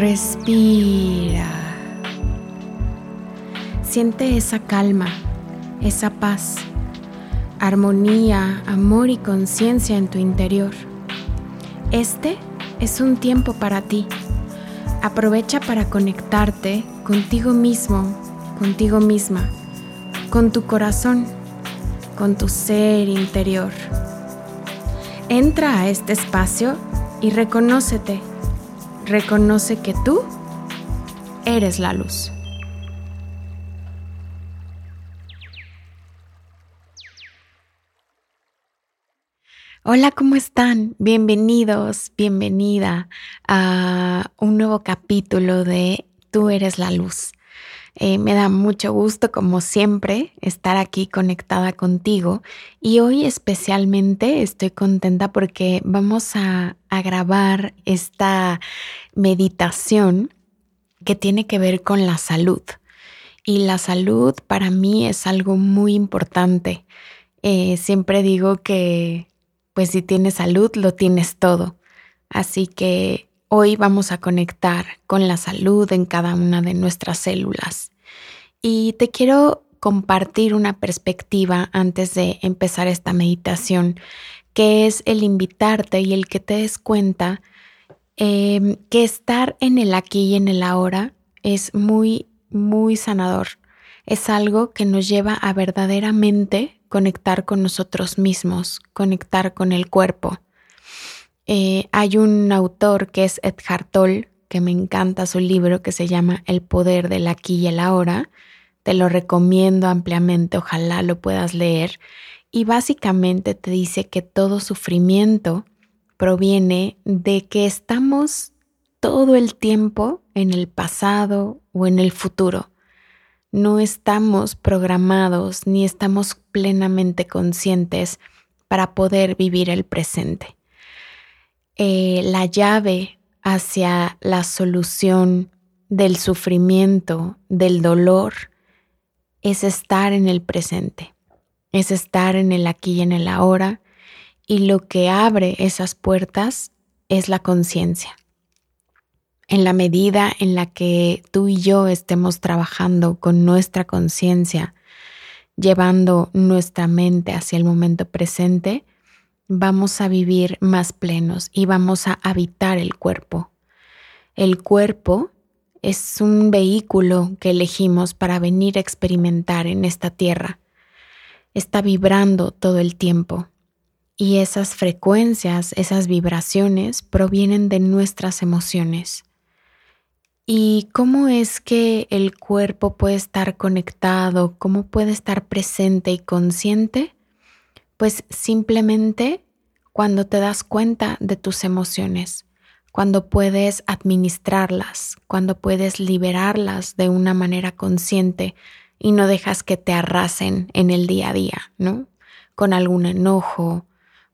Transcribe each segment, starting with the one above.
Respira. Siente esa calma, esa paz, armonía, amor y conciencia en tu interior. Este es un tiempo para ti. Aprovecha para conectarte contigo mismo, contigo misma, con tu corazón, con tu ser interior. Entra a este espacio y reconócete. Reconoce que tú eres la luz. Hola, ¿cómo están? Bienvenidos, bienvenida a un nuevo capítulo de Tú eres la luz. Eh, me da mucho gusto, como siempre, estar aquí conectada contigo y hoy especialmente estoy contenta porque vamos a, grabar esta meditación que tiene que ver con la salud. Y la salud para mí es algo muy importante. Eh, siempre digo que, pues si tienes salud, lo tienes todo. Así que Hoy vamos a conectar con la salud en cada una de nuestras células. Y te quiero compartir una perspectiva antes de empezar esta meditación, que es el invitarte y el que te des cuenta em, que estar en el aquí y en el ahora es muy, muy sanador. Es algo que nos lleva a verdaderamente conectar con nosotros mismos, conectar con el cuerpo. Eh, hay un autor que es Edgar Toll, que me encanta su libro que se llama El poder del aquí y el ahora. Te lo recomiendo ampliamente, ojalá lo puedas leer. Y básicamente te dice que todo sufrimiento proviene de que estamos todo el tiempo en el pasado o en el futuro. No estamos programados ni estamos plenamente conscientes para poder vivir el presente. Eh, la llave hacia la solución del sufrimiento, del dolor, es estar en el presente, es estar en el aquí y en el ahora, y lo que abre esas puertas es la conciencia. En la medida en la que tú y yo estemos trabajando con nuestra conciencia, llevando nuestra mente hacia el momento presente, vamos a vivir más plenos y vamos a habitar el cuerpo. El cuerpo es un vehículo que elegimos para venir a experimentar en esta tierra. Está vibrando todo el tiempo y esas frecuencias, esas vibraciones provienen de nuestras emociones. ¿Y cómo es que el cuerpo puede estar conectado? ¿Cómo puede estar presente y consciente? Pues simplemente cuando te das cuenta de tus emociones, cuando puedes administrarlas, cuando puedes liberarlas de una manera consciente y no dejas que te arrasen en el día a día, ¿no? Con algún enojo,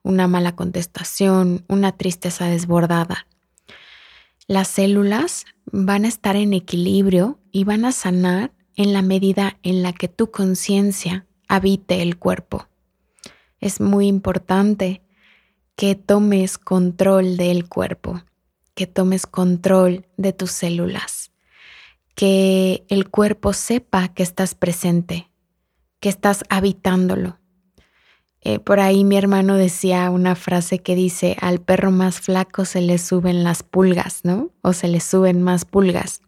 una mala contestación, una tristeza desbordada. Las células van a estar en equilibrio y van a sanar en la medida en la que tu conciencia habite el cuerpo es muy importante que tomes control del cuerpo, que tomes control de tus células, que el cuerpo sepa que estás presente, que estás habitándolo. Eh, por ahí mi hermano decía una frase que dice, al perro más flaco se le suben las pulgas, ¿no? O se le suben más pulgas.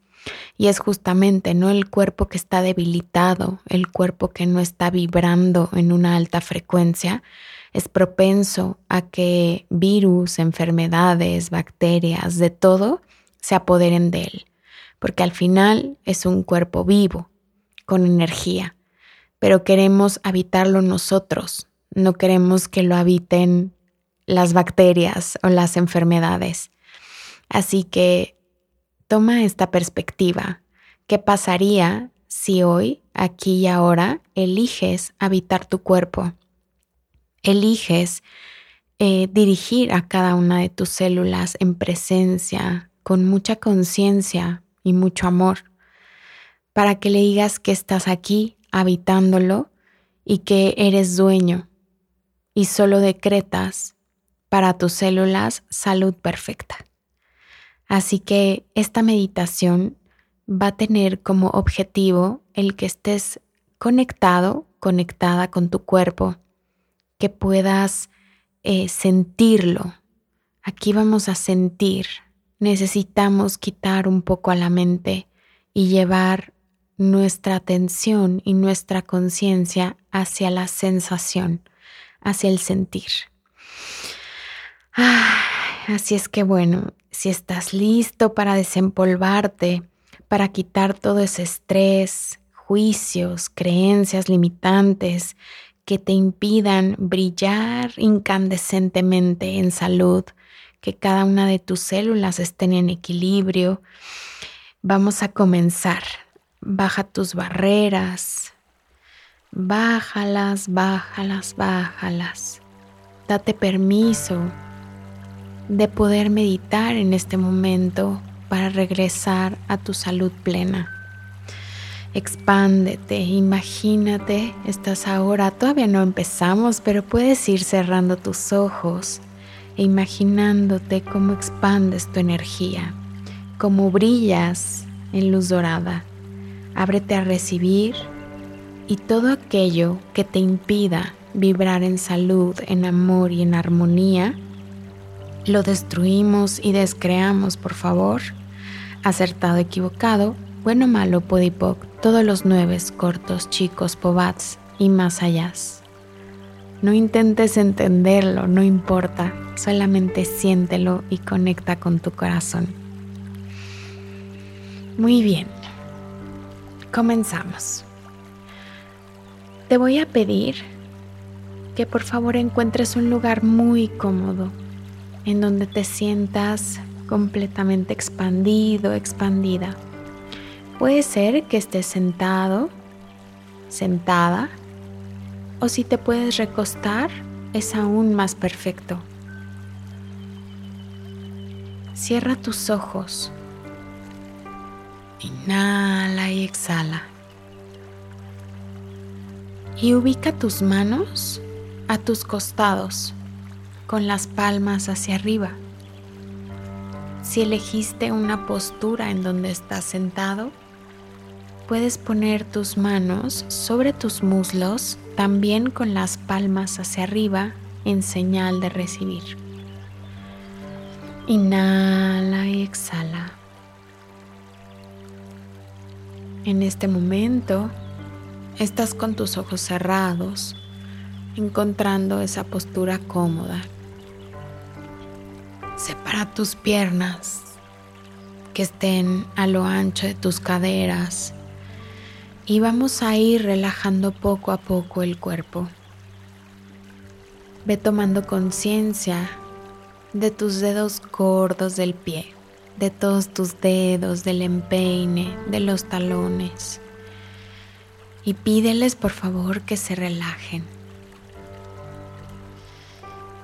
Y es justamente, ¿no? El cuerpo que está debilitado, el cuerpo que no está vibrando en una alta frecuencia, es propenso a que virus, enfermedades, bacterias, de todo, se apoderen de él. Porque al final es un cuerpo vivo, con energía. Pero queremos habitarlo nosotros, no queremos que lo habiten las bacterias o las enfermedades. Así que Toma esta perspectiva. ¿Qué pasaría si hoy, aquí y ahora, eliges habitar tu cuerpo? Eliges eh, dirigir a cada una de tus células en presencia, con mucha conciencia y mucho amor, para que le digas que estás aquí habitándolo y que eres dueño y solo decretas para tus células salud perfecta. Así que esta meditación va a tener como objetivo el que estés conectado, conectada con tu cuerpo, que puedas eh, sentirlo. Aquí vamos a sentir. Necesitamos quitar un poco a la mente y llevar nuestra atención y nuestra conciencia hacia la sensación, hacia el sentir. así es que bueno, si estás listo para desempolvarte, para quitar todo ese estrés, juicios, creencias limitantes que te impidan brillar incandescentemente en salud, que cada una de tus células estén en equilibrio, vamos a comenzar. Baja tus barreras, bájalas, bájalas, bájalas. Date permiso de poder meditar en este momento para regresar a tu salud plena. Expándete, imagínate, estás ahora, todavía no empezamos, pero puedes ir cerrando tus ojos e imaginándote cómo expandes tu energía, cómo brillas en luz dorada. Ábrete a recibir y todo aquello que te impida vibrar en salud, en amor y en armonía, lo destruimos y descreamos, por favor. Acertado, equivocado, bueno, malo, podipoc, todos los nueve cortos, chicos, pobats y más allá. No intentes entenderlo, no importa, solamente siéntelo y conecta con tu corazón. Muy bien, comenzamos. Te voy a pedir que por favor encuentres un lugar muy cómodo en donde te sientas completamente expandido, expandida. Puede ser que estés sentado, sentada, o si te puedes recostar, es aún más perfecto. Cierra tus ojos. Inhala y exhala. Y ubica tus manos a tus costados con las palmas hacia arriba. Si elegiste una postura en donde estás sentado, puedes poner tus manos sobre tus muslos, también con las palmas hacia arriba en señal de recibir. Inhala y exhala. En este momento estás con tus ojos cerrados, encontrando esa postura cómoda Separa tus piernas que estén a lo ancho de tus caderas y vamos a ir relajando poco a poco el cuerpo. Ve tomando conciencia de tus dedos gordos del pie, de todos tus dedos, del empeine, de los talones. Y pídeles por favor que se relajen.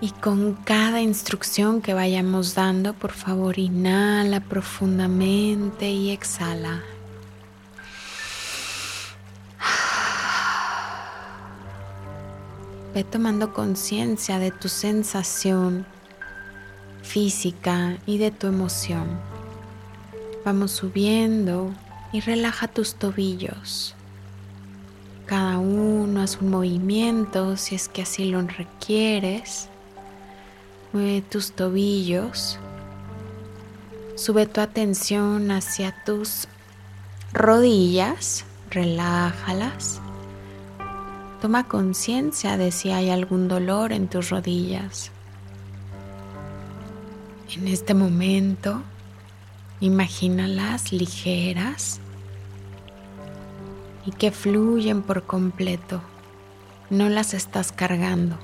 Y con cada instrucción que vayamos dando, por favor, inhala profundamente y exhala. Ve tomando conciencia de tu sensación física y de tu emoción. Vamos subiendo y relaja tus tobillos. Cada uno hace un movimiento si es que así lo requieres. Mueve tus tobillos. Sube tu atención hacia tus rodillas. Relájalas. Toma conciencia de si hay algún dolor en tus rodillas. En este momento, imagínalas ligeras y que fluyen por completo. No las estás cargando.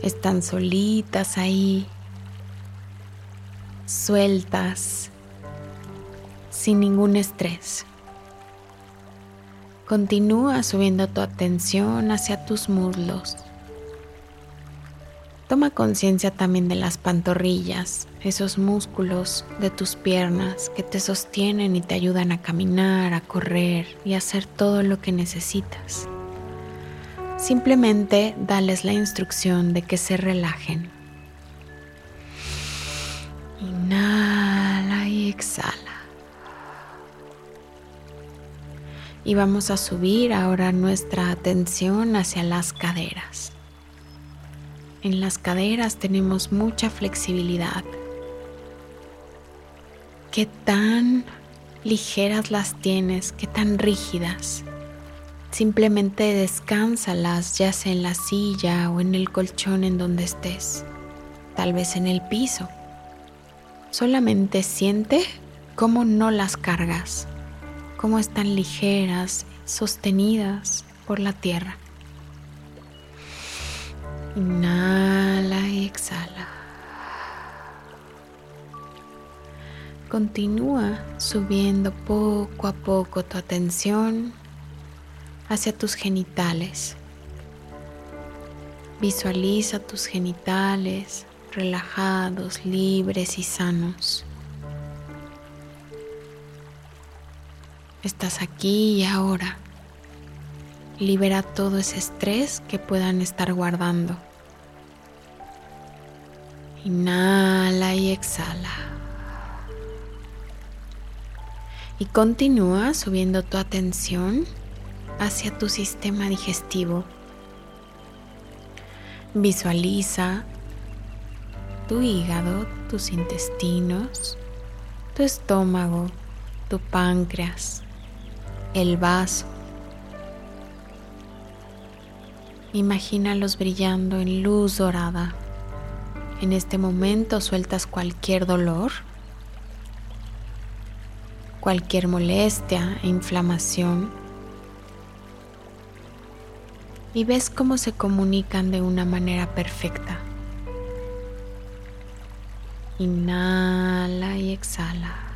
Están solitas ahí, sueltas, sin ningún estrés. Continúa subiendo tu atención hacia tus muslos. Toma conciencia también de las pantorrillas, esos músculos de tus piernas que te sostienen y te ayudan a caminar, a correr y a hacer todo lo que necesitas. Simplemente dales la instrucción de que se relajen. Inhala y exhala. Y vamos a subir ahora nuestra atención hacia las caderas. En las caderas tenemos mucha flexibilidad. ¿Qué tan ligeras las tienes? ¿Qué tan rígidas? Simplemente descánsalas ya sea en la silla o en el colchón en donde estés, tal vez en el piso. Solamente siente cómo no las cargas, cómo están ligeras, sostenidas por la tierra. Inhala y exhala. Continúa subiendo poco a poco tu atención hacia tus genitales. Visualiza tus genitales relajados, libres y sanos. Estás aquí y ahora. Libera todo ese estrés que puedan estar guardando. Inhala y exhala. Y continúa subiendo tu atención hacia tu sistema digestivo. Visualiza tu hígado, tus intestinos, tu estómago, tu páncreas, el vaso. Imagínalos brillando en luz dorada. En este momento sueltas cualquier dolor, cualquier molestia e inflamación y ves cómo se comunican de una manera perfecta. Inhala y exhala.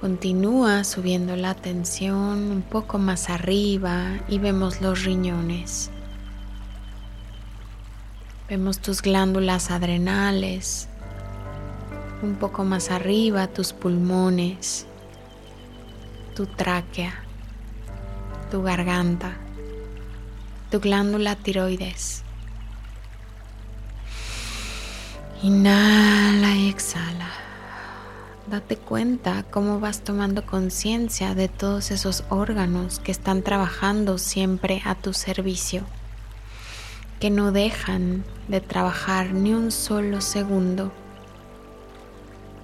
Continúa subiendo la tensión un poco más arriba y vemos los riñones. Vemos tus glándulas adrenales. Un poco más arriba tus pulmones, tu tráquea tu garganta, tu glándula tiroides. Inhala y exhala. Date cuenta cómo vas tomando conciencia de todos esos órganos que están trabajando siempre a tu servicio, que no dejan de trabajar ni un solo segundo.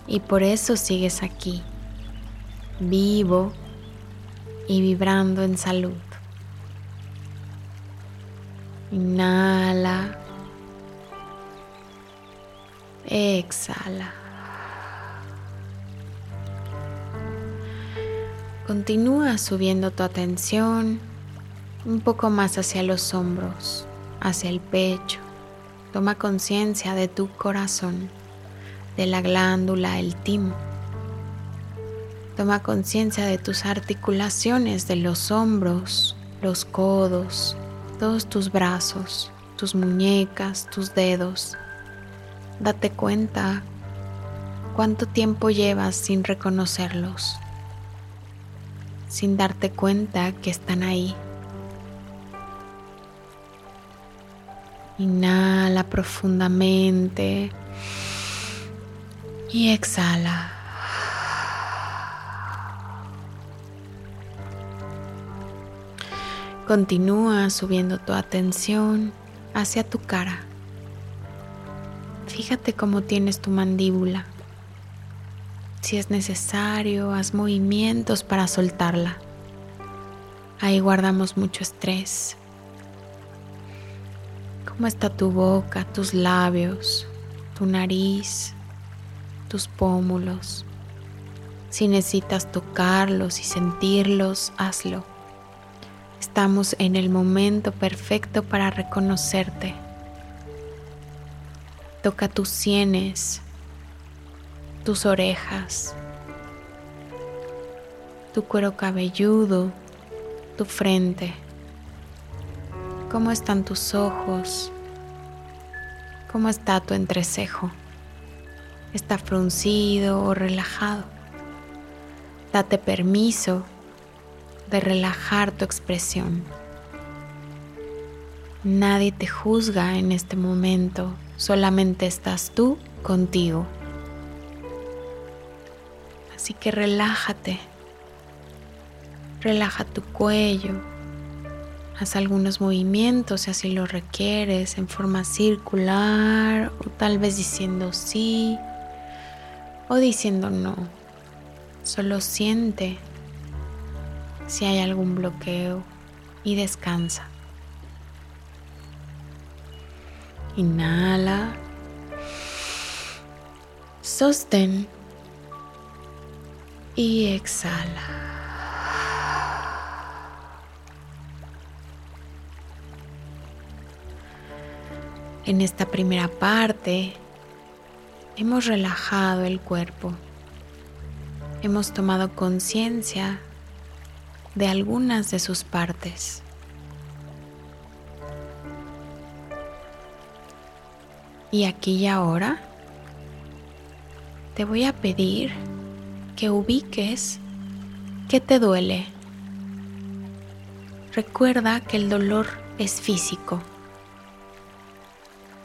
Y por eso sigues aquí, vivo, y vibrando en salud. Inhala. Exhala. Continúa subiendo tu atención un poco más hacia los hombros, hacia el pecho. Toma conciencia de tu corazón, de la glándula, el timo. Toma conciencia de tus articulaciones, de los hombros, los codos, todos tus brazos, tus muñecas, tus dedos. Date cuenta cuánto tiempo llevas sin reconocerlos, sin darte cuenta que están ahí. Inhala profundamente y exhala. Continúa subiendo tu atención hacia tu cara. Fíjate cómo tienes tu mandíbula. Si es necesario, haz movimientos para soltarla. Ahí guardamos mucho estrés. ¿Cómo está tu boca, tus labios, tu nariz, tus pómulos? Si necesitas tocarlos y sentirlos, hazlo. Estamos en el momento perfecto para reconocerte. Toca tus sienes, tus orejas, tu cuero cabelludo, tu frente. ¿Cómo están tus ojos? ¿Cómo está tu entrecejo? ¿Está fruncido o relajado? Date permiso de relajar tu expresión. Nadie te juzga en este momento, solamente estás tú contigo. Así que relájate. Relaja tu cuello. Haz algunos movimientos si así lo requieres en forma circular o tal vez diciendo sí o diciendo no. Solo siente si hay algún bloqueo y descansa. Inhala. Sostén y exhala. En esta primera parte hemos relajado el cuerpo, hemos tomado conciencia de algunas de sus partes. Y aquí y ahora te voy a pedir que ubiques qué te duele. Recuerda que el dolor es físico.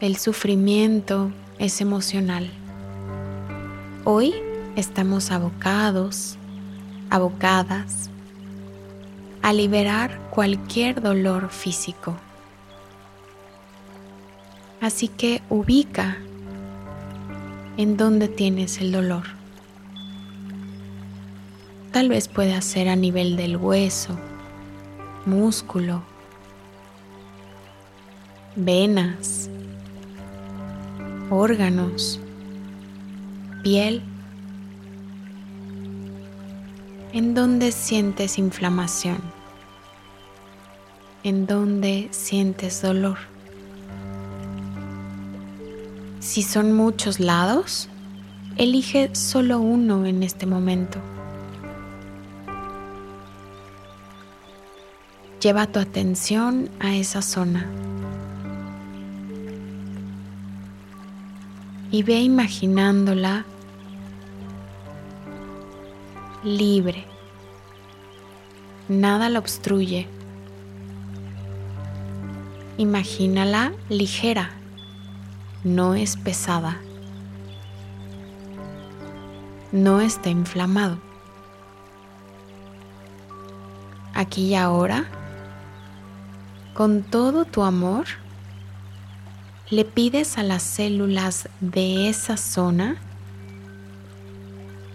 El sufrimiento es emocional. Hoy estamos abocados, abocadas a liberar cualquier dolor físico. Así que ubica en dónde tienes el dolor. Tal vez pueda ser a nivel del hueso, músculo, venas, órganos, piel. ¿En dónde sientes inflamación? ¿En dónde sientes dolor? Si son muchos lados, elige solo uno en este momento. Lleva tu atención a esa zona y ve imaginándola libre. Nada la obstruye. Imagínala ligera, no es pesada, no está inflamado. Aquí y ahora con todo tu amor, le pides a las células de esa zona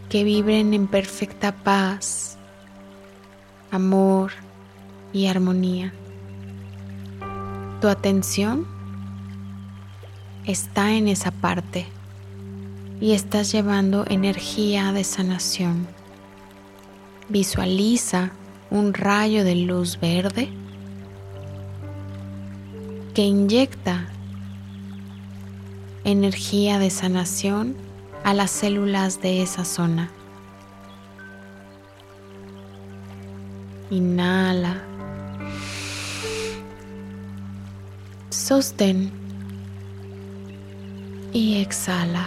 que vibren en perfecta paz, amor y armonía. Tu atención está en esa parte y estás llevando energía de sanación. Visualiza un rayo de luz verde que inyecta energía de sanación a las células de esa zona. Inhala. Sostén. Y exhala.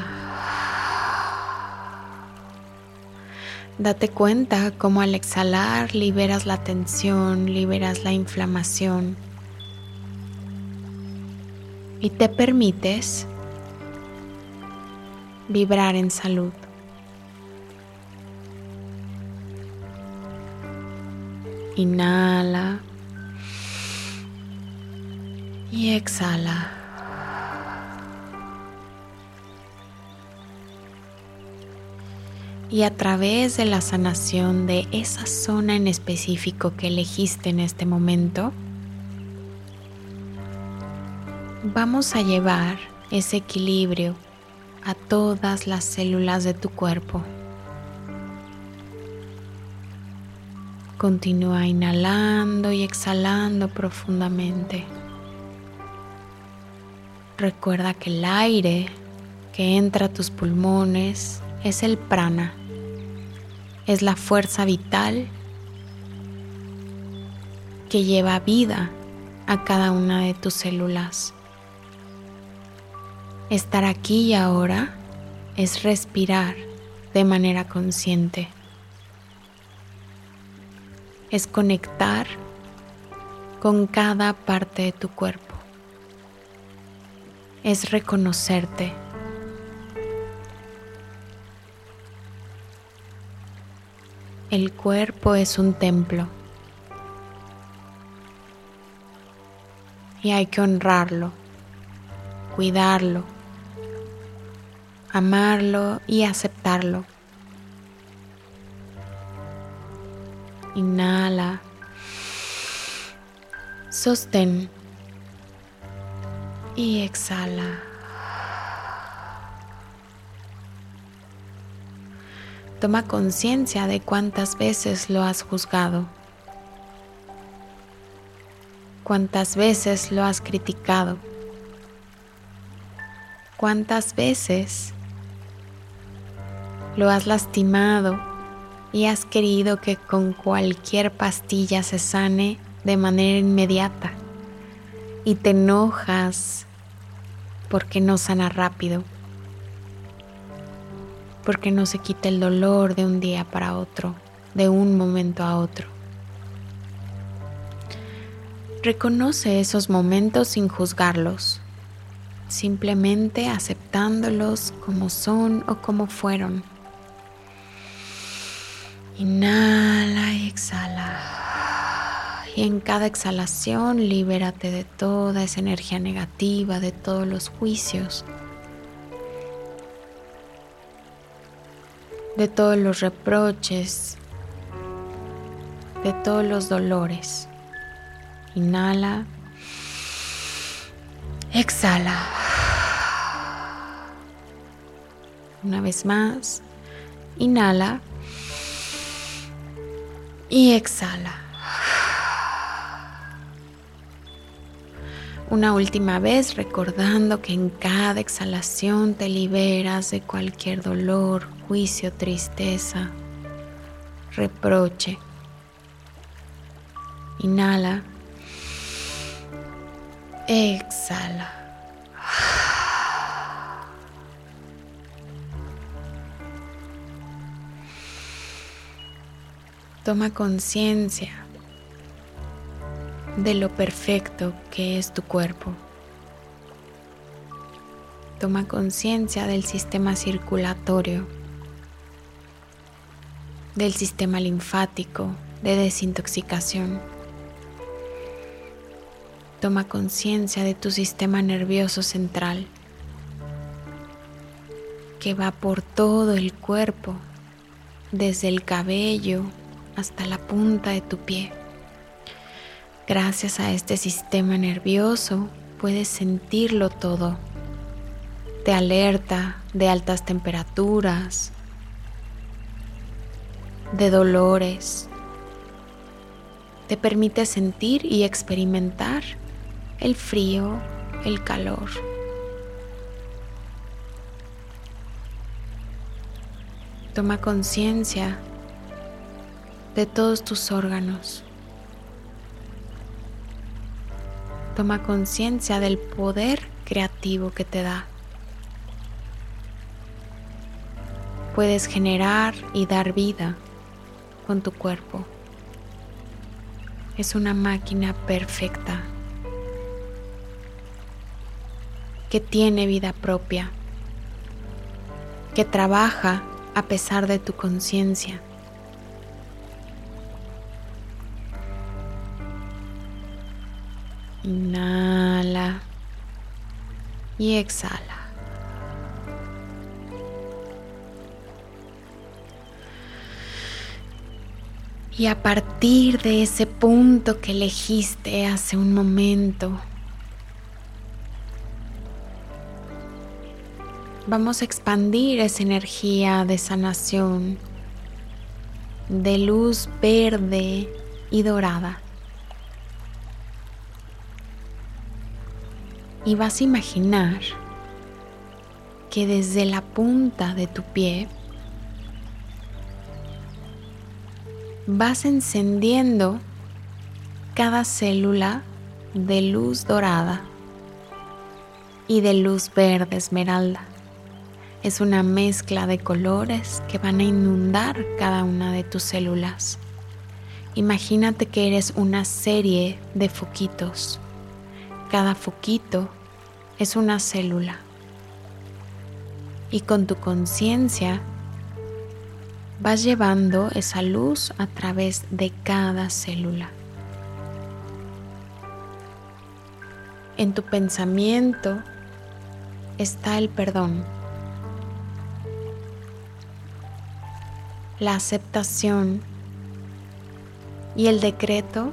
Date cuenta cómo al exhalar liberas la tensión, liberas la inflamación y te permites vibrar en salud. Inhala y exhala. Y a través de la sanación de esa zona en específico que elegiste en este momento, vamos a llevar ese equilibrio a todas las células de tu cuerpo. Continúa inhalando y exhalando profundamente. Recuerda que el aire que entra a tus pulmones es el prana, es la fuerza vital que lleva vida a cada una de tus células. Estar aquí y ahora es respirar de manera consciente. Es conectar con cada parte de tu cuerpo. es reconocerte. El cuerpo es un templo y hay que honrarlo, cuidarlo, amarlo y aceptarlo. Inhala. Sostén. Y exhala. Toma conciencia de cuántas veces lo has juzgado. Cuántas veces lo has criticado. Cuántas veces lo has lastimado y has querido que con cualquier pastilla se sane de manera inmediata y te enojas porque no sana rápido, porque no se quita el dolor de un día para otro, de un momento a otro. Reconoce esos momentos sin juzgarlos, simplemente aceptándolos como son o como fueron. Inhala y exhala. Y en cada exhalación libérate de toda esa energía negativa, de todos los juicios, de todos los reproches, de todos los dolores. Inhala. Exhala. Una vez más. Inhala y exhala. Una última vez recordando que en cada exhalación te liberas de cualquier dolor, juicio, tristeza, reproche. Inhala. Exhala. Toma conciencia de lo perfecto que es tu cuerpo. Toma conciencia del sistema circulatorio, del sistema linfático, de desintoxicación. Toma conciencia de tu sistema nervioso central que va por todo el cuerpo, desde el cabello hasta la punta de tu pie. Gracias a este sistema nervioso puedes sentirlo todo. Te alerta de altas temperaturas, de dolores. Te permite sentir y experimentar el frío, el calor. Toma conciencia de todos tus órganos. Toma conciencia del poder creativo que te da. Puedes generar y dar vida con tu cuerpo. Es una máquina perfecta que tiene vida propia, que trabaja a pesar de tu conciencia Inhala y exhala. Y a partir de ese punto que elegiste hace un momento, vamos a expandir esa energía de sanación, de luz verde y dorada. Y vas a imaginar que desde la punta de tu pie vas encendiendo cada célula de luz dorada y de luz verde esmeralda. Es una mezcla de colores que van a inundar cada una de tus células. Imagínate que eres una serie de foquitos cada foquito es una célula. Y con tu conciencia vas llevando esa luz a través de cada célula. En tu pensamiento está el perdón, la aceptación y el decreto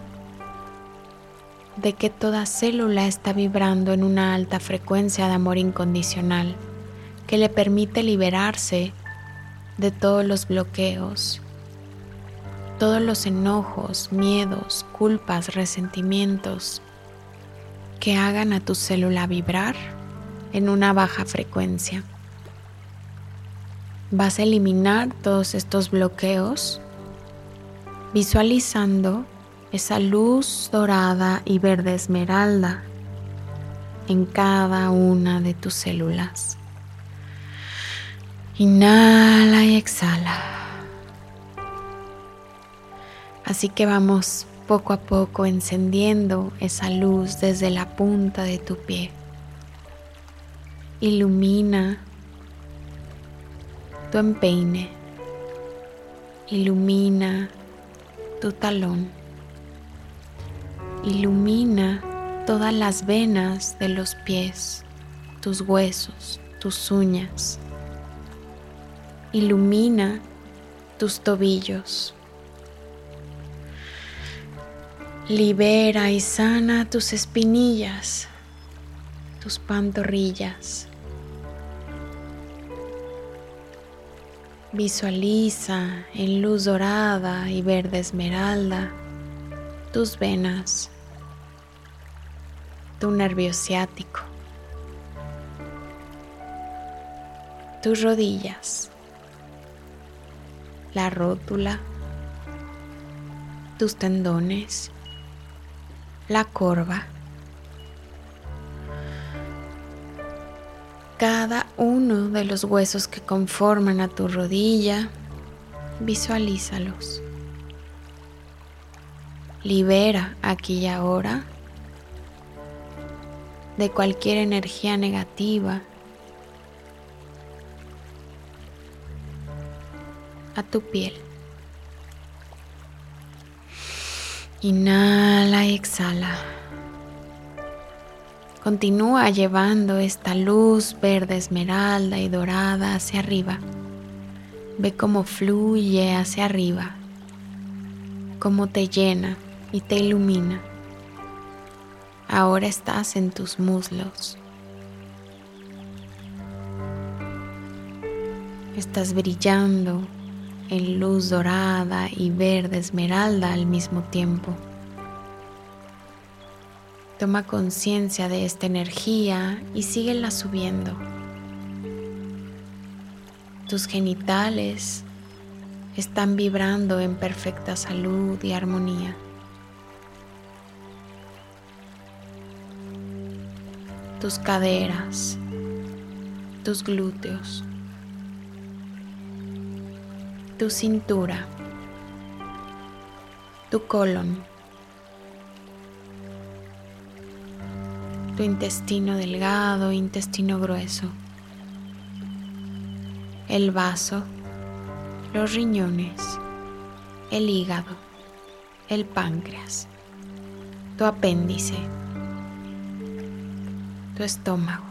de que toda célula está vibrando en una alta frecuencia de amor incondicional que le permite liberarse de todos los bloqueos, todos los enojos, miedos, culpas, resentimientos que hagan a tu célula vibrar en una baja frecuencia. Vas a eliminar todos estos bloqueos visualizando esa luz dorada y verde esmeralda en cada una de tus células. Inhala y exhala. Así que vamos poco a poco encendiendo esa luz desde la punta de tu pie. Ilumina tu empeine. Ilumina tu talón. Ilumina todas las venas de los pies, tus huesos, tus uñas. Ilumina tus tobillos. Libera y sana tus espinillas, tus pantorrillas. Visualiza en luz dorada y verde esmeralda tus venas, tu nervio ciático, tus rodillas, la rótula, tus tendones, la corva. cada uno de los huesos que conforman a tu rodilla, visualízalos. Libera aquí y ahora de cualquier energía negativa a tu piel. Inhala y exhala. Continúa llevando esta luz verde esmeralda y dorada hacia arriba. Ve cómo fluye hacia arriba, cómo te llena y te ilumina. Ahora estás en tus muslos. Estás brillando en luz dorada y verde esmeralda al mismo tiempo. Toma conciencia de esta energía y síguela subiendo. Tus genitales están vibrando en perfecta salud y armonía. Tus caderas, tus glúteos, tu cintura, tu colon tu intestino delgado, intestino grueso, el vaso, los riñones, el hígado, el páncreas, tu apéndice, tu estómago.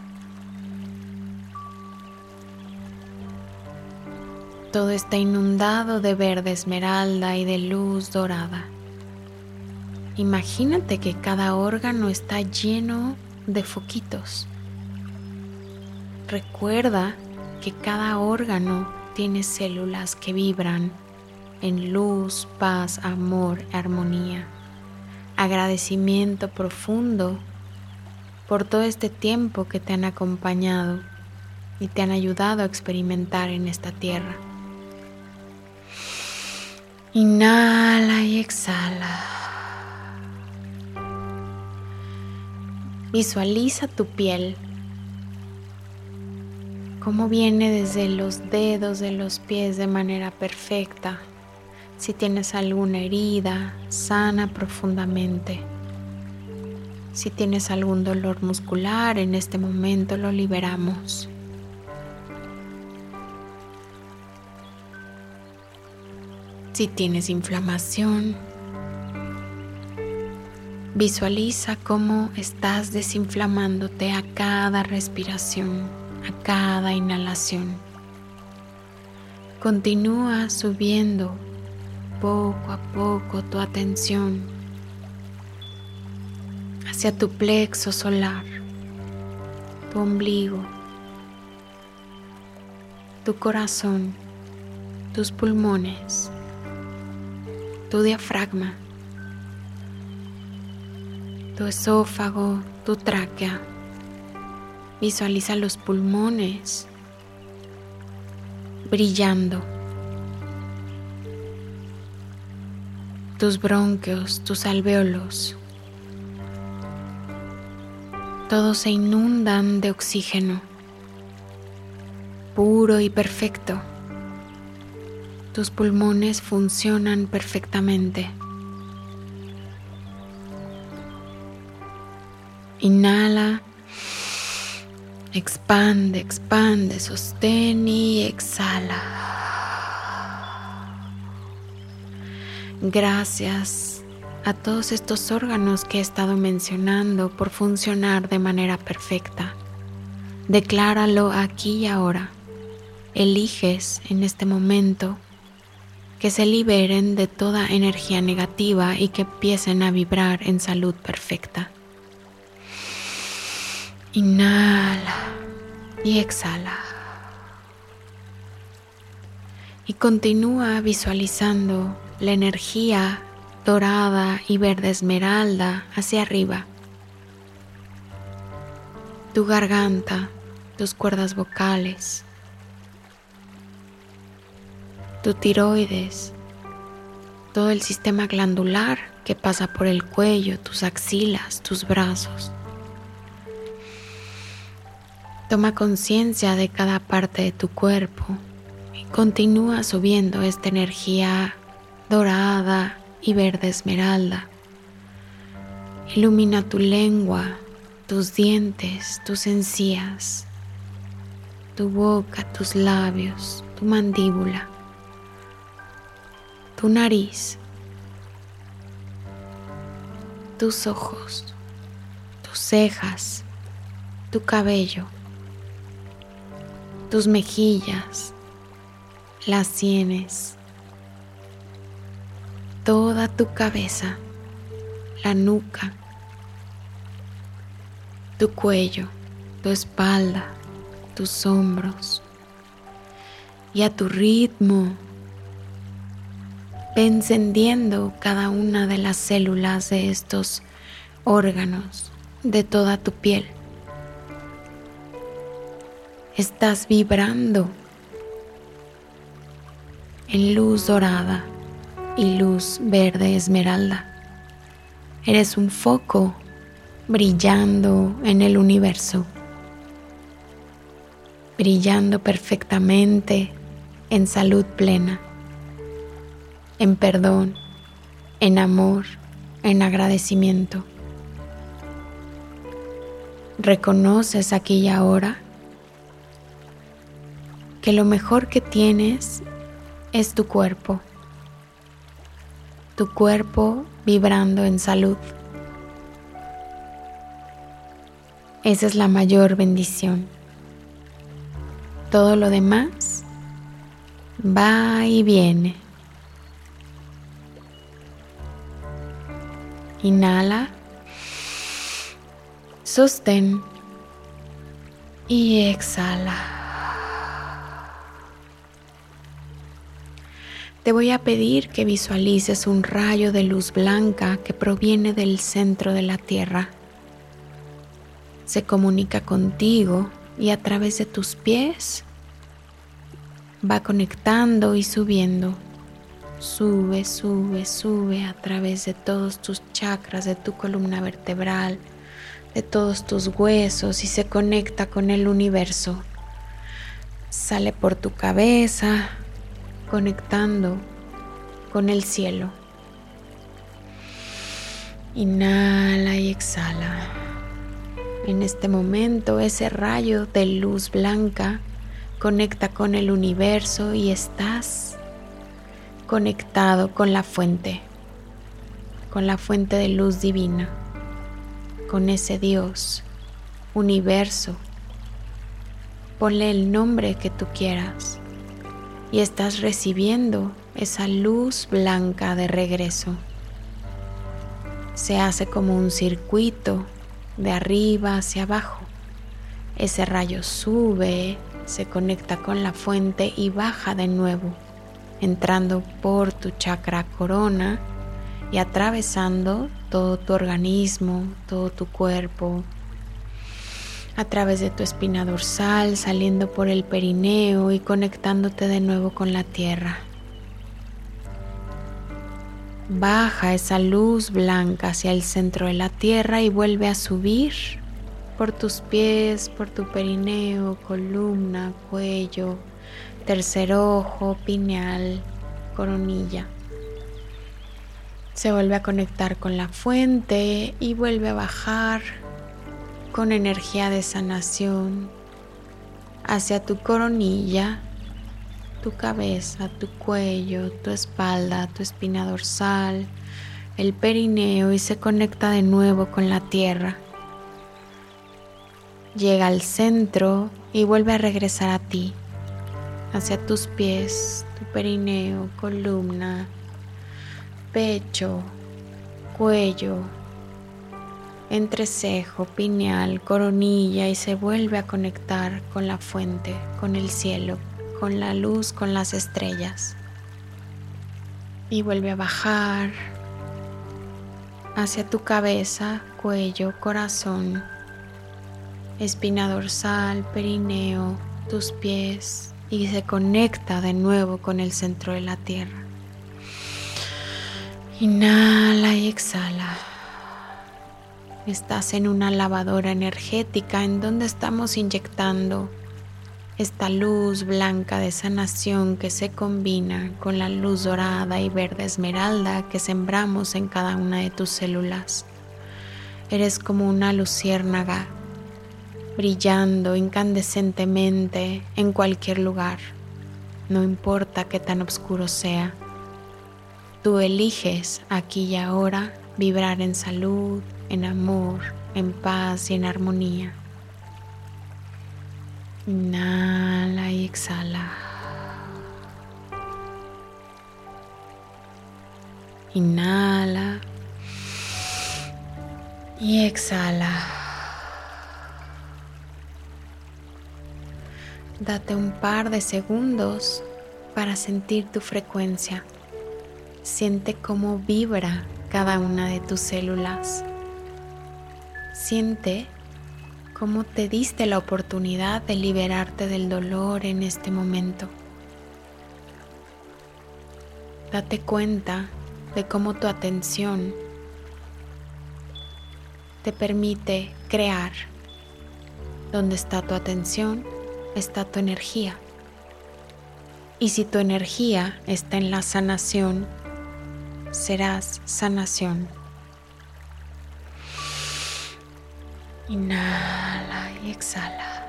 Todo está inundado de verde esmeralda y de luz dorada. Imagínate que cada órgano está lleno de foquitos. Recuerda que cada órgano tiene células que vibran en luz, paz, amor, armonía. Agradecimiento profundo por todo este tiempo que te han acompañado y te han ayudado a experimentar en esta tierra. Inhala y exhala. Visualiza tu piel, cómo viene desde los dedos de los pies de manera perfecta. Si tienes alguna herida, sana profundamente. Si tienes algún dolor muscular, en este momento lo liberamos. Si tienes inflamación, visualiza cómo estás desinflamándote a cada respiración, a cada inhalación. Continúa subiendo poco a poco tu atención hacia tu plexo solar, tu ombligo, tu corazón, tus pulmones, tu diafragma, tu esófago, tu tráquea. Visualiza los pulmones brillando. Tus bronquios, tus alvéolos, todos se inundan de oxígeno, puro y perfecto. Tus pulmones funcionan perfectamente. Inhala, expande, expande, sostén y exhala. Gracias a todos estos órganos que he estado mencionando por funcionar de manera perfecta. Decláralo aquí y ahora. Eliges en este momento que se liberen de toda energía negativa y que empiecen a vibrar en salud perfecta. Inhala y exhala. Y continúa visualizando la energía dorada y verde esmeralda hacia arriba. Tu garganta, tus cuerdas vocales, tu tiroides, todo el sistema glandular que pasa por el cuello, tus axilas, tus brazos. Toma conciencia de cada parte de tu cuerpo y continúa subiendo esta energía dorada y verde esmeralda. Ilumina tu lengua, tus dientes, tus encías, tu boca, tus labios, tu mandíbula tu nariz, tus ojos, tus cejas, tu cabello, tus mejillas, las sienes, toda tu cabeza, la nuca, tu cuello, tu espalda, tus hombros. Y a tu ritmo encendiendo cada una de las células de estos órganos de toda tu piel. Estás vibrando en luz dorada y luz verde esmeralda. Eres un foco brillando en el universo, brillando perfectamente en salud plena en perdón, en amor, en agradecimiento. Reconoces aquí y ahora que lo mejor que tienes es tu cuerpo, tu cuerpo vibrando en salud. Esa es la mayor bendición. Todo lo demás va y viene. Inhala. Sostén. Y exhala. Te voy a pedir que visualices un rayo de luz blanca que proviene del centro de la Tierra. Se comunica contigo y a través de tus pies va conectando y subiendo Sube, sube, sube a través de todos tus chakras, de tu columna vertebral, de todos tus huesos y se conecta con el universo. Sale por tu cabeza, conectando con el cielo. Inhala y exhala. En este momento ese rayo de luz blanca conecta con el universo y estás conectado con la fuente, con la fuente de luz divina, con ese Dios, universo. Ponle el nombre que tú quieras y estás recibiendo esa luz blanca de regreso se hace como un circuito de arriba hacia abajo. Ese rayo sube, se conecta con la fuente y baja de nuevo, entrando por tu chakra corona y atravesando todo tu organismo, todo tu cuerpo, a través de tu espina dorsal, saliendo por el perineo y conectándote de nuevo con la tierra. Baja esa luz blanca hacia el centro de la tierra y vuelve a subir por tus pies, por tu perineo, columna, cuello, tercer ojo, pineal, coronilla. Se vuelve a conectar con la fuente y vuelve a bajar con energía de sanación hacia tu coronilla tu cabeza, tu cuello, tu espalda, tu espina dorsal, el perineo y se conecta de nuevo con la tierra. Llega al centro y vuelve a regresar a ti, hacia tus pies, tu perineo, columna, pecho, cuello, entrecejo, pineal, coronilla y se vuelve a conectar con la fuente, con el cielo con la luz, con las estrellas. Y vuelve a bajar hacia tu cabeza, cuello, corazón, espina dorsal, perineo, tus pies y se conecta de nuevo con el centro de la tierra. Inhala y exhala. Estás en una lavadora energética en donde estamos inyectando esta luz blanca de sanación que se combina con la luz dorada y verde esmeralda que sembramos en cada una de tus células. Eres como una luciérnaga brillando incandescentemente en cualquier lugar, no importa qué tan oscuro sea. Tú eliges aquí y ahora vibrar en salud, en amor, en paz y en armonía. Inhala y exhala. Inhala y exhala. Date un par de segundos para sentir tu frecuencia. Siente cómo vibra cada una de tus células. Siente cómo te diste la oportunidad de liberarte del dolor en este momento. Date cuenta de cómo tu atención te permite crear. Donde está tu atención, está tu energía. Y si tu energía está en la sanación, serás sanación. Inhala y exhala.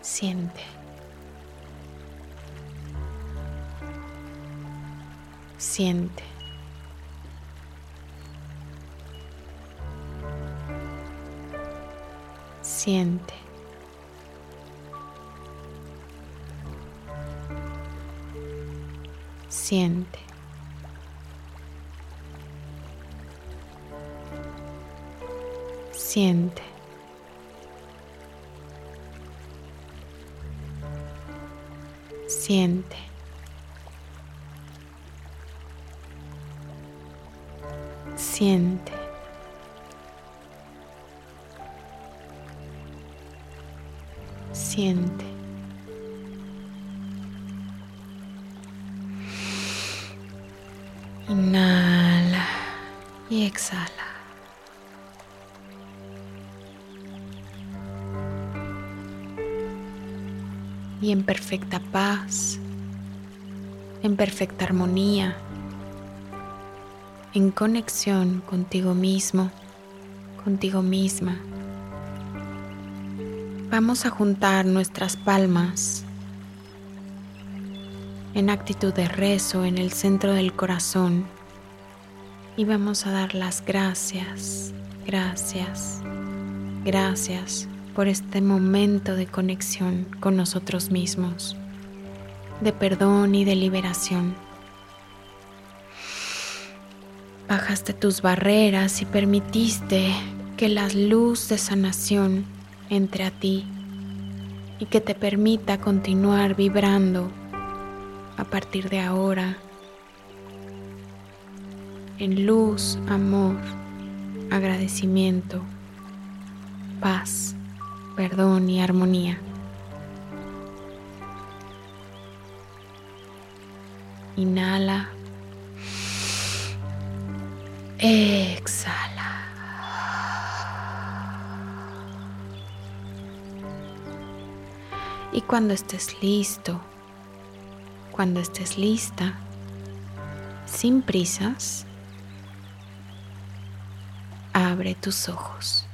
Siente. Siente. Siente. Siente. Siente. Siente. Siente. Siente. Perfecta paz, en perfecta armonía, en conexión contigo mismo, contigo misma. Vamos a juntar nuestras palmas en actitud de rezo en el centro del corazón y vamos a dar las gracias, gracias, gracias por este momento de conexión con nosotros mismos, de perdón y de liberación. Bajaste tus barreras y permitiste que la luz de sanación entre a ti y que te permita continuar vibrando a partir de ahora en luz, amor, agradecimiento, paz, perdón y armonía. Inhala. Exhala. Y cuando estés listo, cuando estés lista, sin prisas, abre tus ojos.